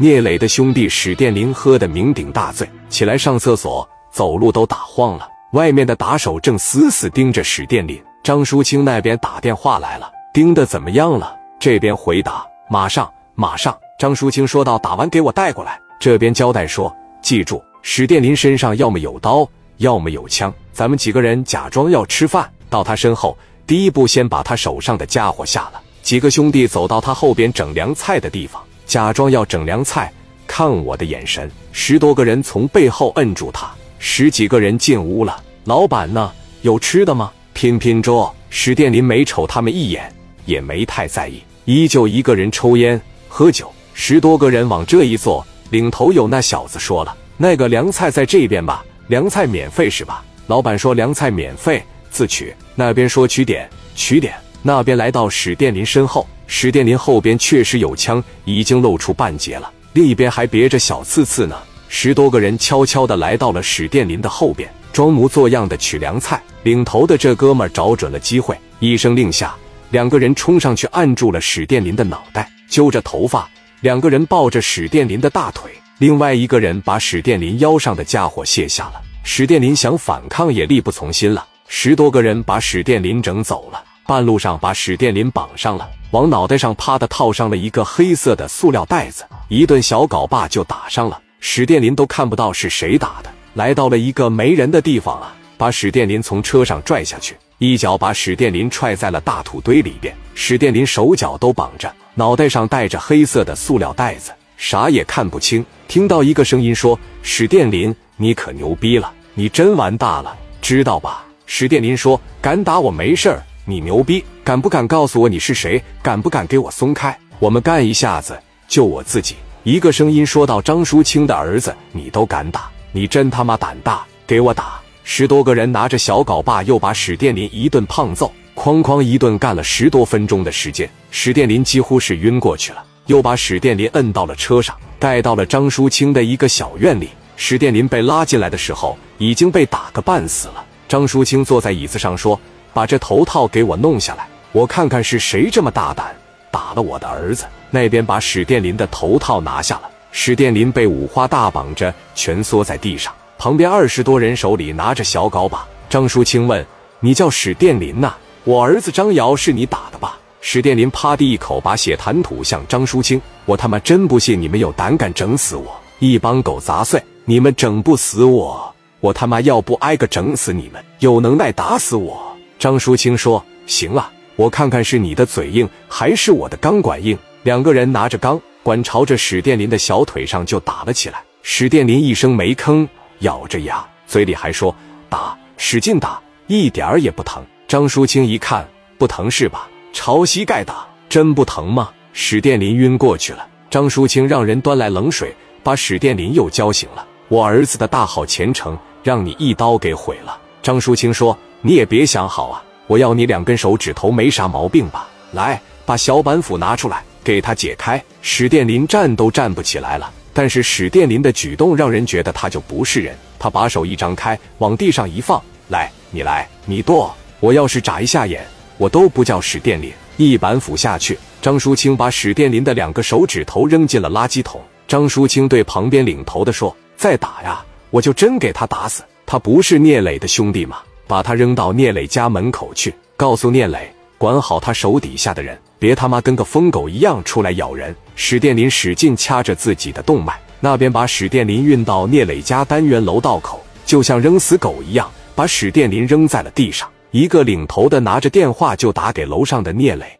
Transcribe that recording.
聂磊的兄弟史殿林喝得酩酊大醉，起来上厕所，走路都打晃了。外面的打手正死死盯着史殿林。张淑清那边打电话来。了，盯得怎么样了？这边回答：马上，马上。张淑清说道：“打完给我带过来。”这边交代说：“记住，史殿林身上。要么有刀，要么有枪。咱们几个人假装要吃饭，到他身后，第一步先把他手上。的家伙下了。”几个兄弟走到他后边整凉菜的地方。假装要整凉菜，看我的眼神。十多个人从背后摁住他，十几个人进屋了。老板呢？有吃的吗？拼拼桌。史殿林没瞅他们一眼，也没太在意，依旧一个人抽烟喝酒。十多个人往这一坐，领头有那小子说了：“那个凉菜在这边吧？凉菜免费是吧？”老板说：“凉菜免费，自取。”那边说：“取点，取点。”那边来到史殿林身后。史殿林后边确实有枪，已经露出半截了，另一边还别着小刺刺呢。十多个人悄悄地来到了史殿林的后边，装模作样的取凉菜。领头的这哥们找准了机会，一声令下，两个人冲上去按住了史殿林的脑袋，揪着头发。两个人抱着史殿林的大腿，另外一个人把史殿林腰上的家伙卸下了。史殿林想反抗也力不从心了。十多个人把史殿林整走了。半路上把史殿林绑上了，往脑袋上啪的套上了一个黑色的塑料袋子，一顿小镐把就打上了。史殿林都看不到是谁打的。来到了一个没人的地方啊，把史殿林从车上拽下去，一脚把史殿林踹在了大土堆里边。史殿林手脚都绑着，脑袋上戴着黑色的塑料袋子，啥也看不清。听到一个声音说：“史殿林，你可牛逼了，你真完大了，知道吧？”史殿林说：“敢打我没事儿。”你牛逼，敢不敢告诉我你是谁？敢不敢给我松开？我们干一下子，就我自己。一个声音说道：“张淑清的儿子，你都敢打？你真他妈胆大！给我打！”十多个人拿着小镐把，又把史殿林一顿胖揍，哐哐一顿干了十多分钟的时间，史殿林几乎是晕过去了。又把史殿林摁到了车上，带到了张淑清的一个小院里。史殿林被拉进来的时候，已经被打个半死了。张淑清坐在椅子上说。把这头套给我弄下来，我看看是谁这么大胆，打了我的儿子。那边把史殿林的头套拿下了，史殿林被五花大绑着，蜷缩在地上。旁边二十多人手里拿着小镐把。张淑清问：“你叫史殿林呐？我儿子张瑶是你打的吧？”史殿林啪地一口把血弹吐向张淑清：“我他妈真不信你们有胆敢整死我！一帮狗杂碎，你们整不死我，我他妈要不挨个整死你们！有能耐打死我！”张淑清说：“行了，我看看是你的嘴硬还是我的钢管硬。”两个人拿着钢管朝着史殿林的小腿上就打了起来。史殿林一声没吭，咬着牙，嘴里还说：“打，使劲打，一点儿也不疼。”张淑清一看，不疼是吧？朝膝盖打，真不疼吗？史殿林晕过去了。张淑清让人端来冷水，把史殿林又浇醒了。我儿子的大好前程，让你一刀给毁了。张淑清说。你也别想好啊！我要你两根手指头，没啥毛病吧？来，把小板斧拿出来，给他解开。史殿林站都站不起来了，但是史殿林的举动让人觉得他就不是人。他把手一张开，往地上一放，来，你来，你剁。我要是眨一下眼，我都不叫史殿林。一板斧下去，张淑清把史殿林的两个手指头扔进了垃圾桶。张淑清对旁边领头的说：“再打呀，我就真给他打死。他不是聂磊的兄弟吗？”把他扔到聂磊家门口去，告诉聂磊管好他手底下的人，别他妈跟个疯狗一样出来咬人。史殿林使劲掐着自己的动脉，那边把史殿林运到聂磊家单元楼道口，就像扔死狗一样，把史殿林扔在了地上。一个领头的拿着电话就打给楼上的聂磊。